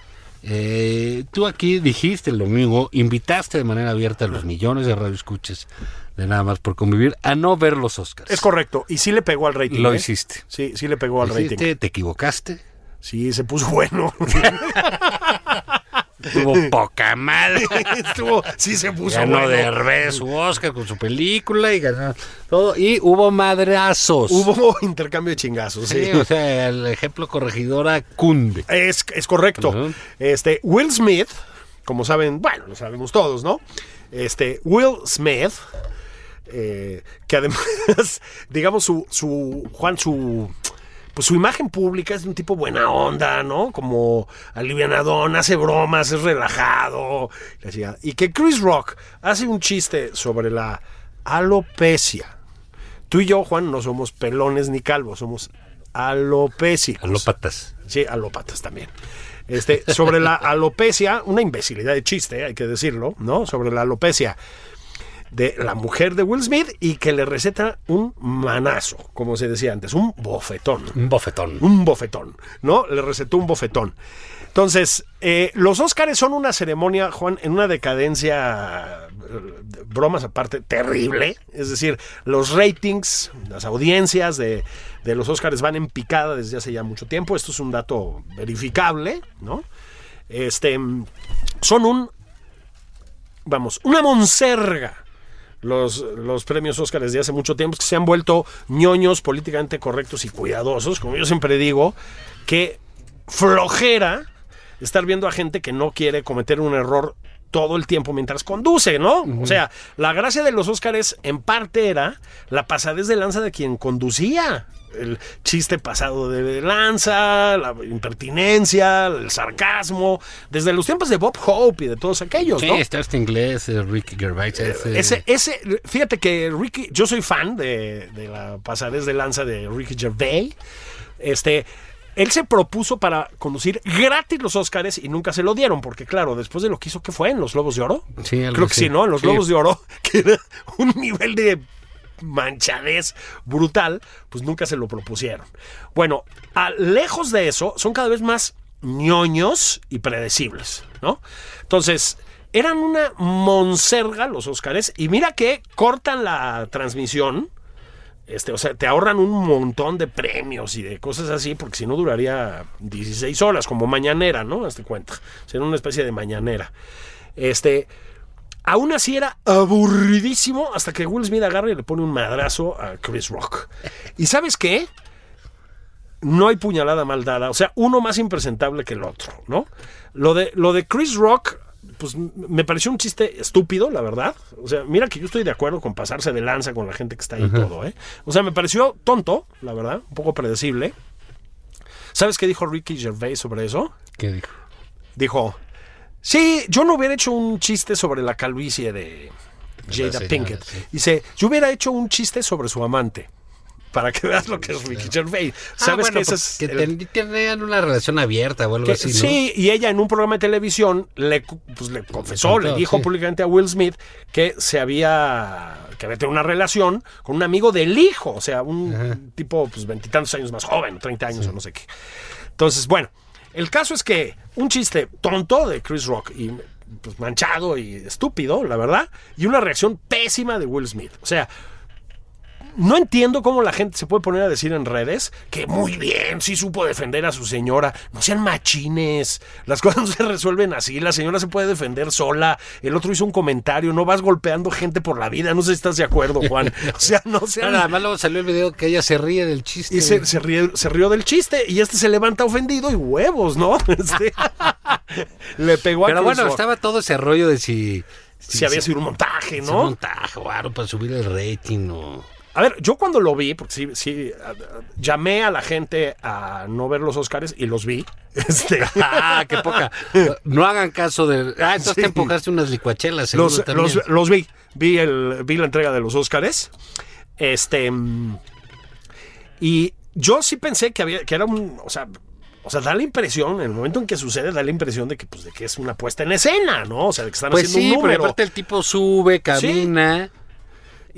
Eh, tú aquí dijiste el domingo, invitaste de manera abierta a los millones de radioescuchas de nada más por convivir a no ver los Oscars. Es correcto. Y sí le pegó al rating. Lo ¿eh? hiciste. Sí, sí le pegó al rating. Hiciste, te equivocaste. Sí, se puso bueno. *laughs* Tuvo *laughs* poca madre. *laughs* Estuvo, sí se puso Ganó bueno. de Derbez su Oscar con su película y ganó todo. Y hubo madrazos. Hubo *laughs* intercambio de chingazos, sí. Sí, o sea, el ejemplo corregidora cunde. Es, es correcto. Este, Will Smith, como saben, bueno, lo sabemos todos, ¿no? Este, Will Smith, eh, que además, digamos, su, su, Juan, su, pues su imagen pública es de un tipo buena onda, ¿no? Como alivianadón, hace bromas, es relajado. y que Chris Rock hace un chiste sobre la alopecia. Tú y yo, Juan, no somos pelones ni calvos, somos alopésicos. Alópatas. Sí, alópatas también. Este, sobre la *laughs* alopecia, una imbecilidad de chiste, hay que decirlo, ¿no? Sobre la alopecia. De la mujer de Will Smith y que le receta un manazo, como se decía antes, un bofetón. Un bofetón. Un bofetón, ¿no? Le recetó un bofetón. Entonces, eh, los Óscares son una ceremonia, Juan, en una decadencia, eh, bromas aparte, terrible. Es decir, los ratings, las audiencias de, de los Óscares van en picada desde hace ya mucho tiempo. Esto es un dato verificable, ¿no? Este, son un, vamos, una monserga los, los premios Óscar desde hace mucho tiempo, que se han vuelto ñoños, políticamente correctos y cuidadosos, como yo siempre digo, que flojera estar viendo a gente que no quiere cometer un error todo el tiempo mientras conduce, ¿no? O sea, la gracia de los Óscares en parte era la pasadez de lanza de quien conducía. El chiste pasado de lanza, la impertinencia, el sarcasmo, desde los tiempos de Bob Hope y de todos aquellos, Sí, ¿no? está este inglés, eh, Ricky Gervais. ese- Ese, ese, fíjate que Ricky, yo soy fan de, de la pasadez de lanza de Ricky Gervais. Este, él se propuso para conducir gratis los Óscares y nunca se lo dieron, porque claro, después de lo que hizo, ¿qué fue? ¿En los Globos de Oro? Sí, algo Creo que sí, ¿no? En los Sí. Globos de Oro, *laughs* que era un nivel de manchadez brutal, pues nunca se lo propusieron. Bueno, a- lejos de eso, son cada vez más ñoños y predecibles, ¿no? Entonces, eran una monserga los Óscares y mira que cortan la transmisión. Este, o sea, te ahorran un montón de premios y de cosas así, porque si no duraría 16 horas, como mañanera, ¿no? Hazte cuenta. Sería una especie de mañanera. Este, aún así era aburridísimo hasta que Will Smith agarra y le pone un madrazo a Chris Rock. ¿Y sabes qué? No hay puñalada mal dada. O sea, uno más impresentable que el otro, ¿no? Lo de, lo de Chris Rock, pues me pareció un chiste estúpido, la verdad. O sea, mira que yo estoy de acuerdo con pasarse de lanza con la gente que está ahí y todo, ¿eh? O sea, me pareció tonto, la verdad, un poco predecible. ¿Sabes qué dijo Ricky Gervais sobre eso? ¿Qué dijo? Dijo, sí, yo no hubiera hecho un chiste sobre la calvicie de Jada Pinkett. Dice, yo hubiera hecho un chiste sobre su amante. Para que veas lo que es Ricky Gervais. ¿Sabes Ah, bueno, que ese pues, es que el- ten- tenían una relación abierta o algo que- así, ¿no? Sí, y ella en un programa de televisión le, pues, le confesó, contó, le dijo sí. públicamente a Will Smith que se había que había tenido una relación con un amigo del hijo, o sea, un tipo pues veintitantos años más joven, 30 años o no sé qué. Entonces, bueno, el caso es que un chiste tonto de Chris Rock y pues manchado y estúpido, la verdad, y una reacción pésima de Will Smith. O sea, no entiendo cómo la gente se puede poner a decir en redes que muy bien, sí supo defender a su señora. No sean machines. Las *laughs* cosas no se resuelven así. La señora se puede defender sola. El otro hizo un comentario. No vas golpeando gente por la vida. No sé si estás de acuerdo, Juan. *laughs* O sea, no sean. nada más luego salió el video que ella se ríe del chiste. Y se, se ríe- se rió del chiste. Y este se levanta ofendido y huevos, ¿no? *laughs* Este, le pegó a Pero bueno, estaba todo ese rollo de si... Si había sido un montaje, ¿no? ¿no? montaje o algo para subir el rating o... A ver, yo cuando lo vi, porque sí, sí, a- a- llamé a la gente a no ver los Oscars y los vi. *laughs* Este, *laughs* Ah, qué poca. No hagan caso de... Ah, entonces Sí. te empujaste unas licuachelas. los, los, los vi. Vi, el, vi la entrega de los Oscars. Este. Y yo sí pensé que había, que era un. O sea. O sea, da la impresión, en el momento en que sucede, da la impresión de que, pues, de que es una puesta en escena, ¿no? O sea, de que están Pues haciendo sí, un pero número. aparte el tipo sube, camina...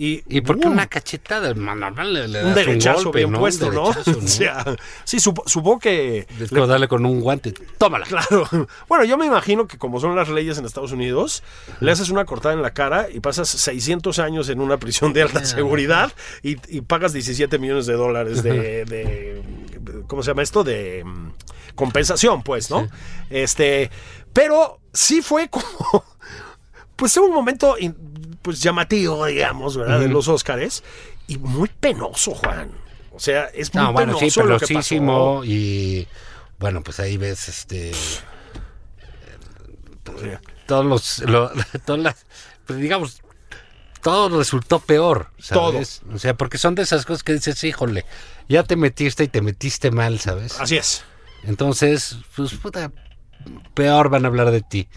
Y, ¿Y por qué una cachetada? Normal le, le un derechazo golpe, bien ¿no? Un puesto, ¿no? derechazo, *laughs* O sea, sí, supo- supongo que. Es como darle con un guante. Tómala. *laughs* Claro. Bueno, yo me imagino que como son las leyes en Estados Unidos, le haces una cortada en la cara y pasas 600 años en una prisión de alta seguridad y, y pagas 17 millones de dólares de, de- ¿cómo se llama esto? De mm, compensación, pues, ¿no? Este, pero sí fue como, *laughs* pues un momento, pues llamativo, digamos, ¿verdad? De los Óscares y muy penoso, Juan. O sea, es muy No, bueno, sí, penoso lo que pasó. y bueno, pues ahí ves este todos los lo- *laughs* todas las pues digamos todo resultó peor, ¿sabes? O sea, porque son de esas cosas que dices, híjole, ya te metiste y te metiste mal, ¿sabes? Así es. Entonces, pues puta, peor van a hablar de ti.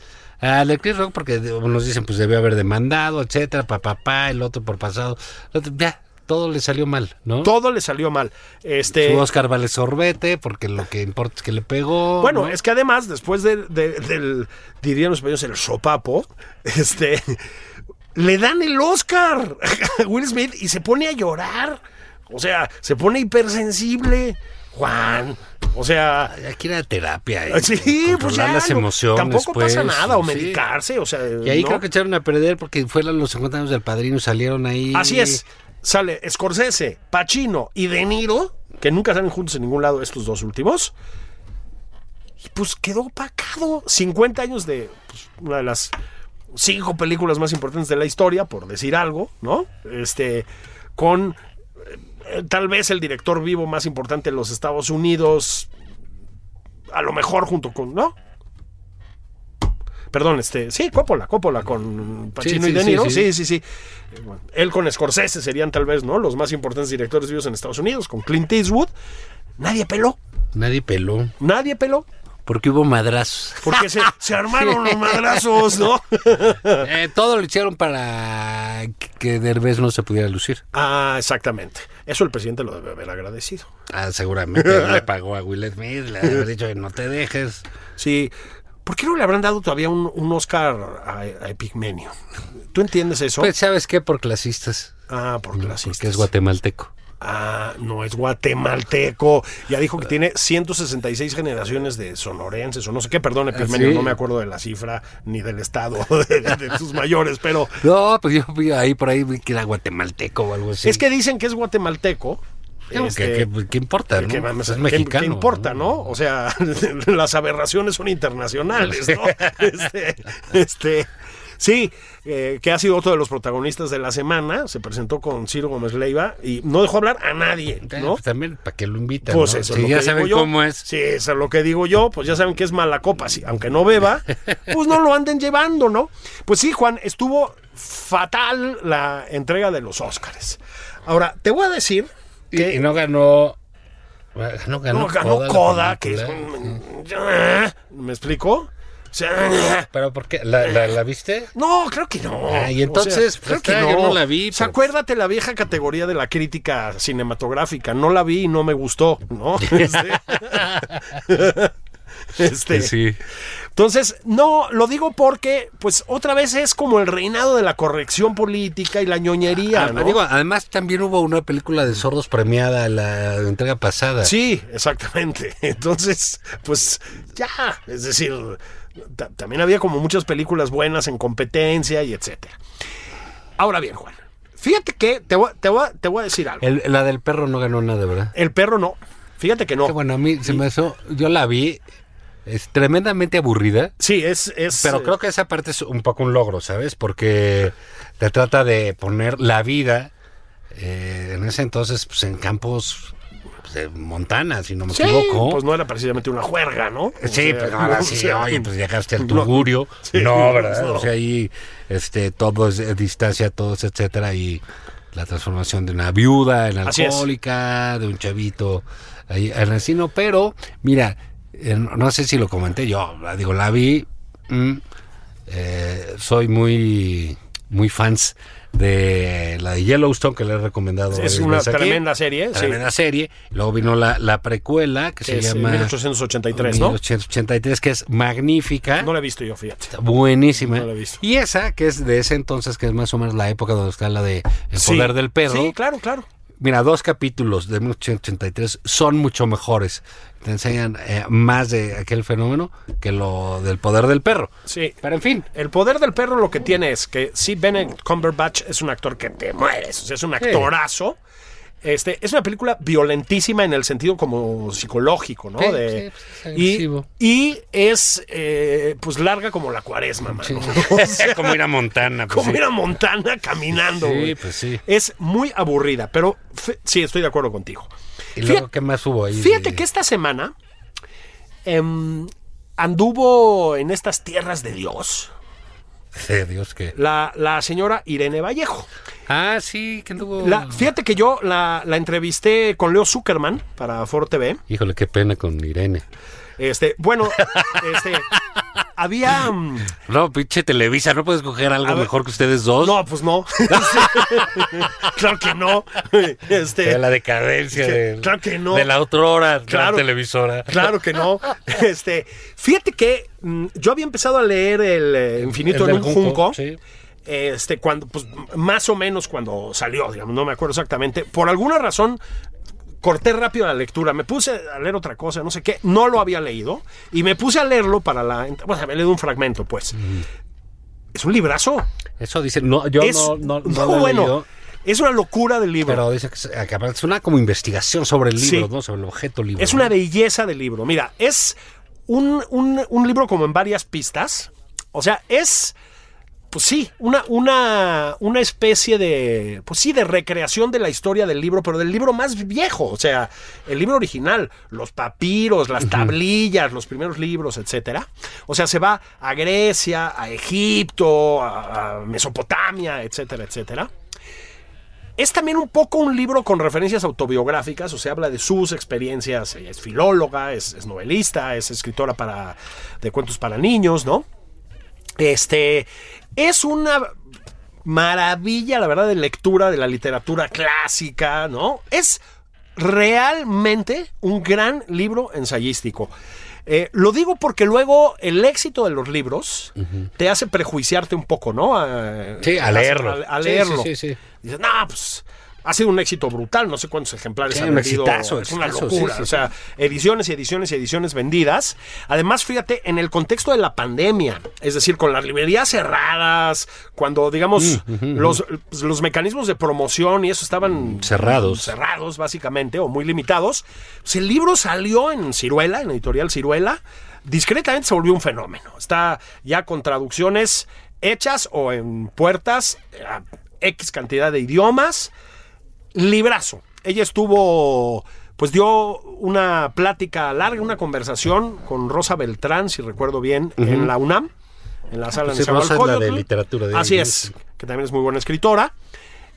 Ah, de Chris Rock porque nos dicen pues debió haber demandado, etcétera, papá, papá, el otro por pasado, otro- ya, todo le salió mal, ¿no? Todo le salió mal. Este, Su Oscar vale sorbete porque lo que importa es que le pegó. Bueno, ¿no? es que además, después de- de- del, dirían los españoles, el sopapo, este, le dan el Oscar *laughs* a Will Smith y se pone a llorar. O sea, se pone hipersensible. Juan, o sea, Hay que ir a terapia. y sí, pues ya. las emociones. tampoco pues, pasa nada, o sí. medicarse, o sea. Y ahí ¿no? creo que echaron a perder porque fueron los 50 años del padrino, salieron ahí. Así es. Sale Scorsese, Pacino y De Niro, que nunca salen juntos en ningún lado estos dos últimos. Y pues quedó opacado. 50 años de pues, una de las cinco películas más importantes de la historia, por decir algo, ¿no? Este, con eh, tal vez el director vivo más importante de los Estados Unidos, a lo mejor junto con, ¿no? Perdón, este, sí, Coppola, Coppola con Pacino Sí, y De sí, Niro, sí. sí, sí. Eh, bueno, él con Scorsese serían tal vez, ¿no? Los más importantes directores vivos en Estados Unidos, con Clint Eastwood. Nadie peló, Nadie peló. nadie peló, Porque hubo madrazos. porque se, *laughs* se armaron los madrazos, ¿no? *laughs* Eh, todo lo hicieron para que Derbez no se pudiera lucir. Ah, exactamente. Eso el presidente lo debe haber agradecido. Ah, seguramente le *laughs* pagó a Will Smith, le había dicho que no te dejes. Sí. ¿Por qué no le habrán dado todavía un, un Oscar a, a Epigmenio? ¿Tú entiendes eso? Pues, ¿sabes qué? Por clasistas. ah, por clasistas. Porque es guatemalteco. Ah, no es guatemalteco. Ya dijo que tiene 166 generaciones de sonorenses o no sé qué. Perdón, Epigmenio, sí? no me acuerdo de la cifra ni del estado *laughs* de, de sus mayores, pero No, pues yo ahí por ahí vi que era guatemalteco o algo así. es que dicen que es guatemalteco. Este, ¿qué, importa? ¿no? es ¿qué- mexicano. ¿Qué importa, no? O sea, *laughs* las aberraciones son internacionales, *laughs* ¿no? Este, este, sí, eh, que ha sido otro de los protagonistas de la semana. Se presentó con Ciro Gómez Leiva y no dejó hablar a nadie, ¿no? pues también, ¿para qué lo invitan? Pues no? eso Si es lo ya que saben digo yo. cómo es. Sí, eso es lo que digo yo. Pues ya saben que es mala copa. sí, aunque no beba, *laughs* pues no lo anden llevando, ¿no? Pues sí, Juan, estuvo fatal la entrega de los Óscares. Ahora, te voy a decir Y, que y no ganó. No ganó, no ganó Coda, que es un... ¿Me explico? Sea, ¿Pero por qué? ¿La, la, la viste? no, creo que no. Ah, y entonces, creo pues, que no. yo no la vi, O sea, pero- acuérdate la vieja categoría de la crítica cinematográfica. No la vi y no me gustó, ¿no? *laughs* Este, *laughs* este, Sí. Entonces, no, lo digo porque, pues, otra vez es como el reinado de la corrección política y la ñoñería, Ah, ¿no? digo, además también hubo una película de sordos premiada la entrega pasada. Sí, exactamente. *laughs* Entonces, pues ya, es decir, también había como muchas películas buenas en competencia y etcétera. Ahora bien, Juan, fíjate que te voy, te voy a- te voy a decir algo. El- la del perro no ganó nada, ¿verdad? El perro no. Fíjate que no. Que bueno, a mí se me hizo, yo la vi, es tremendamente aburrida, Sí, es, es. pero creo que esa parte es un poco un logro, ¿sabes? Porque te trata de poner la vida eh, en ese entonces pues, en campos pues, de Montana, si no me sí, equivoco. pues no era precisamente una juerga, ¿no? O Sí, sea, pero ahora o sí, sea, oye, pues llegaste al no, tugurio. sí, no, ¿verdad? no. O sea, ahí este, todo es eh, distancia, todo es etcétera, y la transformación de una viuda en alcohólica, de un chavito ahí en asesino, pero mira, eh, no sé si lo comenté yo, la digo, la vi, mm, eh, soy muy, muy fans de la de Yellowstone que le he recomendado. Es una veces aquí. tremenda serie, sí. Tremenda serie. Luego vino la, la precuela que que se es, llama 1883, ¿no? 1883, que es magnífica. No la he visto yo, fíjate. Está buenísima. No la he visto. Y esa, que es de ese entonces, que es más o menos la época donde está la de El Sí. Poder del Perro. Sí, claro, claro. Mira, dos capítulos de 1883 son mucho mejores. Te enseñan eh, más de aquel fenómeno que lo del poder del perro. Sí. Pero en fin, El poder del perro lo que tiene es que sí, Benedict Cumberbatch es un actor que te mueres, o sea, es un actorazo. Este, es una película violentísima en el sentido como psicológico, ¿no? Sí, De- sí, pues, es y, es eh, pues larga como la cuaresma, mano. *laughs* O sea, *laughs* como ir a Montana. pues, como sí. ir a Montana caminando. Sí, güey. pues sí. Es muy aburrida, pero sí, estoy de acuerdo contigo. Y luego, Fíjate- ¿qué más hubo ahí? Fíjate de- que esta semana em, anduvo en estas tierras de Dios Dios que... la, la señora Irene Vallejo. Ah, sí, que anduvo... La- fíjate que yo la, la entrevisté con Leo Zuckerman para Foro TV. Híjole, qué pena con Irene. Este, bueno, *laughs* este, había. mm, No, pinche Televisa, ¿no puedes coger algo mejor que ustedes dos? No, pues no. *laughs* *laughs* claro que no. *laughs* Este, De la decadencia que, de, claro que no. de la otra hora, de Claro. la televisora. Claro que no. Este, fíjate que mm, yo había empezado a leer el eh, Infinito El en un junco. sí. este, cuando, pues, más o menos cuando salió, digamos, no me acuerdo exactamente. Por alguna razón, corté rápido la lectura, me puse a leer otra cosa, no sé qué, no lo había leído, y me puse a leerlo para la... Bueno, había leído un fragmento, pues. Es un librazo. Eso dice, no, yo es, no, no, no lo he bueno, leído, es una locura del libro. pero dice que es, una como investigación sobre el libro, Sí. ¿no? Sobre el objeto libro. Es una belleza de libro. Mira, es un, un- un libro como en varias pistas. O sea, es, pues sí, una, una, una especie de, pues sí, de recreación de la historia del libro, pero del libro más viejo. O sea, el libro original, los papiros, las tablillas, los primeros libros, etcétera. O sea, se va a Grecia, a Egipto, a, a Mesopotamia, etcétera, etcétera. Es también un poco un libro con referencias autobiográficas, o sea, habla de sus experiencias. Ella es filóloga, es, es novelista, es escritora para, de cuentos para niños, ¿no? Este es una maravilla, la verdad, de lectura de la literatura clásica, ¿no? Es realmente un gran libro ensayístico. Eh, lo digo porque luego el éxito de los libros te hace prejuiciarte un poco, ¿no? A, Sí, a leerlo. A, a leerlo. sí, sí, sí. Dices, no, pues ha sido un éxito brutal, no sé cuántos ejemplares Sí, han vendido. exitazo, es una exitazo, locura. sí, sí, o sea, ediciones y ediciones y ediciones vendidas. Además, fíjate, en el contexto de la pandemia, es decir, con las librerías cerradas, cuando, digamos, Mm, los, pues, los mecanismos de promoción y eso estaban Cerrados. cerrados, básicamente, o muy limitados. Pues el libro salió en Ciruela, en editorial Ciruela. Discretamente se volvió un fenómeno. Está ya con traducciones hechas o en puertas a X cantidad de idiomas. Librazo. Ella estuvo, pues dio una plática larga, una conversación con Rosa Beltrán, si recuerdo bien, en la UNAM, en la sala Sí, de Rosa es la de literatura de Así es, que también es muy buena escritora.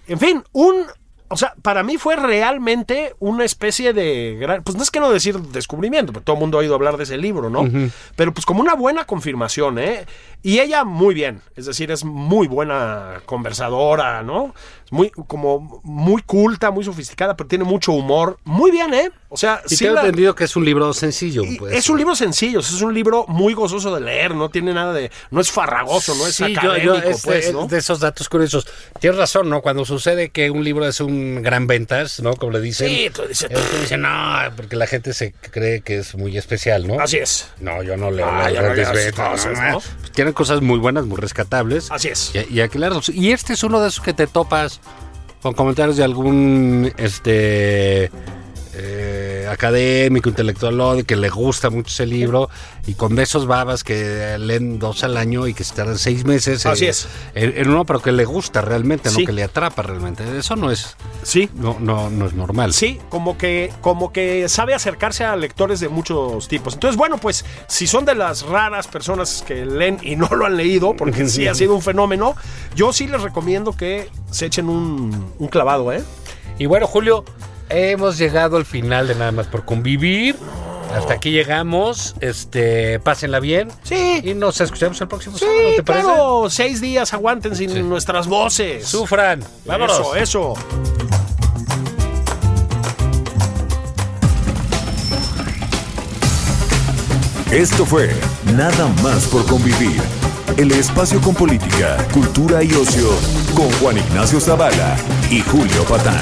En fin, un. O sea, para mí fue realmente una especie de gran. Pues no es que no decir descubrimiento, porque todo el mundo ha oído hablar de ese libro, ¿no? Pero pues como una buena confirmación, ¿eh? Y ella muy bien, es decir, es muy buena conversadora, ¿no? Muy, como muy culta, muy sofisticada, pero tiene mucho humor. Muy bien, ¿eh? O sea, Y sí tengo la- entendido que es un libro sencillo. pues. es un libro sencillo, es un libro muy gozoso de leer, no tiene nada de. No es farragoso, no es Sí, yo- académico, yo, es, pues, de, ¿no? de esos datos curiosos. Tienes razón, ¿no? Cuando sucede que un libro es un gran ventas, ¿no? Como le dicen. Sí, tú dices- eh, tú dices, no, porque la gente se cree que es muy especial, ¿no? Así es. No, yo no leo Ah, las ya no ventas, cosas, no. Tienen cosas muy buenas, muy rescatables. Así es. Y, y leerlos. Y este es uno de esos que te topas con comentarios de algún este eh, académico, intelectual, que le gusta mucho ese libro, y con de esos babas que leen dos al año y que se tardan seis meses. Así en- es. En, en uno, pero que le gusta realmente, Sí. no que le atrapa realmente. Eso no es, Sí. no, no, no es normal. Sí, como que, como que sabe acercarse a lectores de muchos tipos. Entonces, bueno, pues si son de las raras personas que leen y no lo han leído, porque sí ha sido un fenómeno, yo sí les recomiendo que se echen un, un clavado, ¿eh? Y bueno, Julio, hemos llegado al final de nada más por convivir. Hasta aquí llegamos. Este, pásenla bien. Sí. Y nos escuchamos el próximo Sí, sábado, ¿te parece? claro, seis días aguanten sin nuestras voces. Sufran. Vámonos. Eso, eso. Esto fue Nada más por convivir. El espacio con política, cultura y ocio con Juan Ignacio Zavala y Julio Patán.